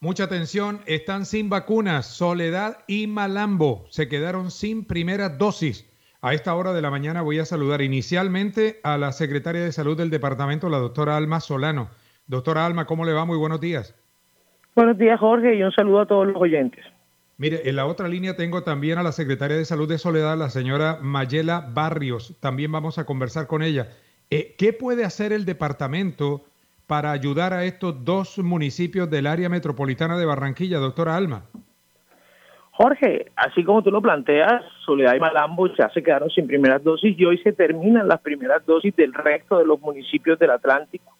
Mucha atención, están sin vacunas. Soledad y Malambo se quedaron sin primera dosis. A esta hora de la mañana voy a saludar inicialmente a la secretaria de salud del departamento, la doctora Alma Solano. Doctora Alma, ¿cómo le va? Muy buenos días. Buenos días, Jorge, y un saludo a todos los oyentes. Mire, en la otra línea tengo también a la secretaria de salud de Soledad, la señora Mayela Barrios. También vamos a conversar con ella. Eh, ¿Qué puede hacer el departamento? Para ayudar a estos dos municipios del área metropolitana de Barranquilla, doctora Alma? Jorge, así como tú lo planteas, Soledad y Malambo ya se quedaron sin primeras dosis y hoy se terminan las primeras dosis del resto de los municipios del Atlántico.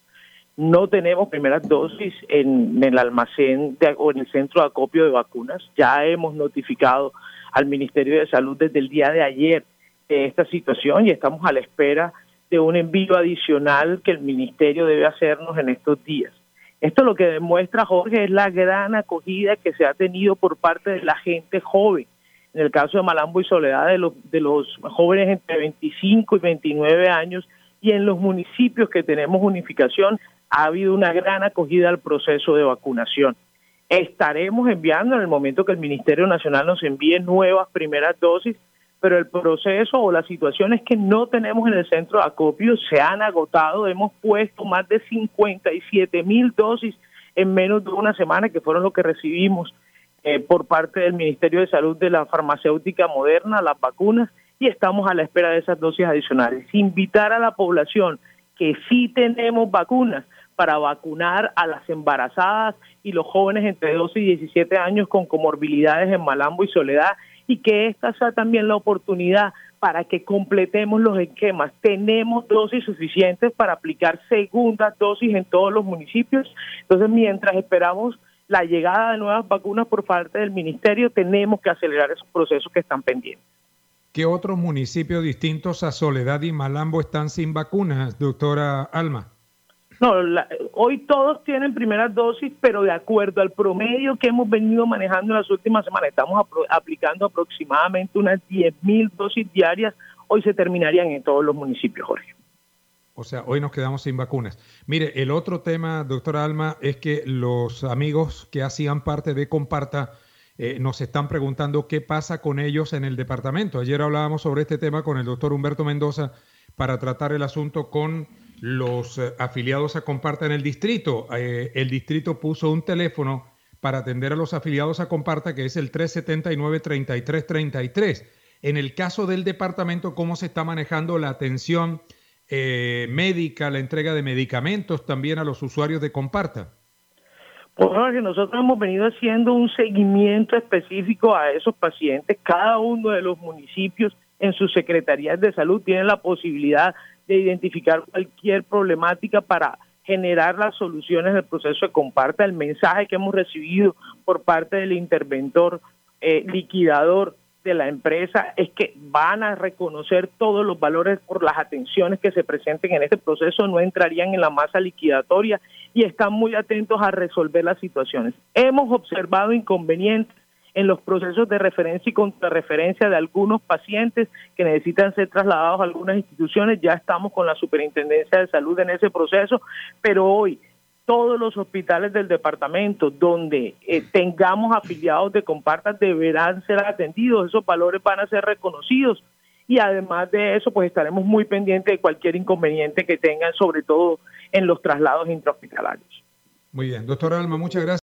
No tenemos primeras dosis en, el almacén o en el centro de acopio de vacunas. Ya hemos notificado al Ministerio de Salud desde el día de ayer de esta situación y estamos a la espera de un envío adicional que el ministerio debe hacernos en estos días. Esto lo que demuestra, Jorge, es la gran acogida que se ha tenido por parte de la gente joven. En el caso de Malambo y Soledad, de los, de los jóvenes entre 25 y 29 años, y en los municipios que tenemos unificación, ha habido una gran acogida al proceso de vacunación. Estaremos enviando en el momento que el Ministerio Nacional nos envíe nuevas primeras dosis pero el proceso o la situación es que no tenemos en el centro de acopio, se han agotado, hemos puesto más de 57 mil dosis en menos de una semana, que fueron lo que recibimos eh, por parte del Ministerio de Salud de la farmacéutica moderna, las vacunas, y estamos a la espera de esas dosis adicionales. Invitar a la población que sí tenemos vacunas para vacunar a las embarazadas y los jóvenes entre 12 y 17 años con comorbilidades en Malambo y Soledad y que esta sea también la oportunidad para que completemos los esquemas. Tenemos dosis suficientes para aplicar segundas dosis en todos los municipios. Entonces, mientras esperamos la llegada de nuevas vacunas por parte del ministerio, tenemos que acelerar esos procesos que están pendientes. ¿Qué otros municipios distintos a Soledad y Malambo están sin vacunas, doctora Alma? No, hoy todos tienen primeras dosis, pero de acuerdo al promedio que hemos venido manejando en las últimas semanas, estamos aplicando aproximadamente unas 10.000 dosis diarias. Hoy se terminarían en todos los municipios, Jorge. O sea, hoy nos quedamos sin vacunas. Mire, el otro tema, doctora Alma, es que los amigos que hacían parte de Comparta eh, nos están preguntando qué pasa con ellos en el departamento. Ayer hablábamos sobre este tema con el doctor Humberto Mendoza para tratar el asunto con los eh, afiliados a Comparta en el distrito. Eh, el distrito puso un teléfono para atender a los afiliados a Comparta, que es el 379-3333. En el caso del departamento, ¿cómo se está manejando la atención eh, médica, la entrega de medicamentos también a los usuarios de Comparta? Pues que nosotros hemos venido haciendo un seguimiento específico a esos pacientes. Cada uno de los municipios en sus secretarías de salud tiene la posibilidad de identificar cualquier problemática para generar las soluciones del proceso de comparta. El mensaje que hemos recibido por parte del interventor eh, liquidador de la empresa es que van a reconocer todos los valores por las atenciones que se presenten en este proceso, no entrarían en la masa liquidatoria y están muy atentos a resolver las situaciones. Hemos observado inconvenientes en los procesos de referencia y contrarreferencia de algunos pacientes que necesitan ser trasladados a algunas instituciones. Ya estamos con la Superintendencia de Salud en ese proceso, pero hoy todos los hospitales del departamento donde eh, tengamos afiliados de compartas deberán ser atendidos, esos valores van a ser reconocidos y además de eso pues estaremos muy pendientes de cualquier inconveniente que tengan, sobre todo en los traslados intrahospitalarios. Muy bien, doctora Alma, muchas gracias.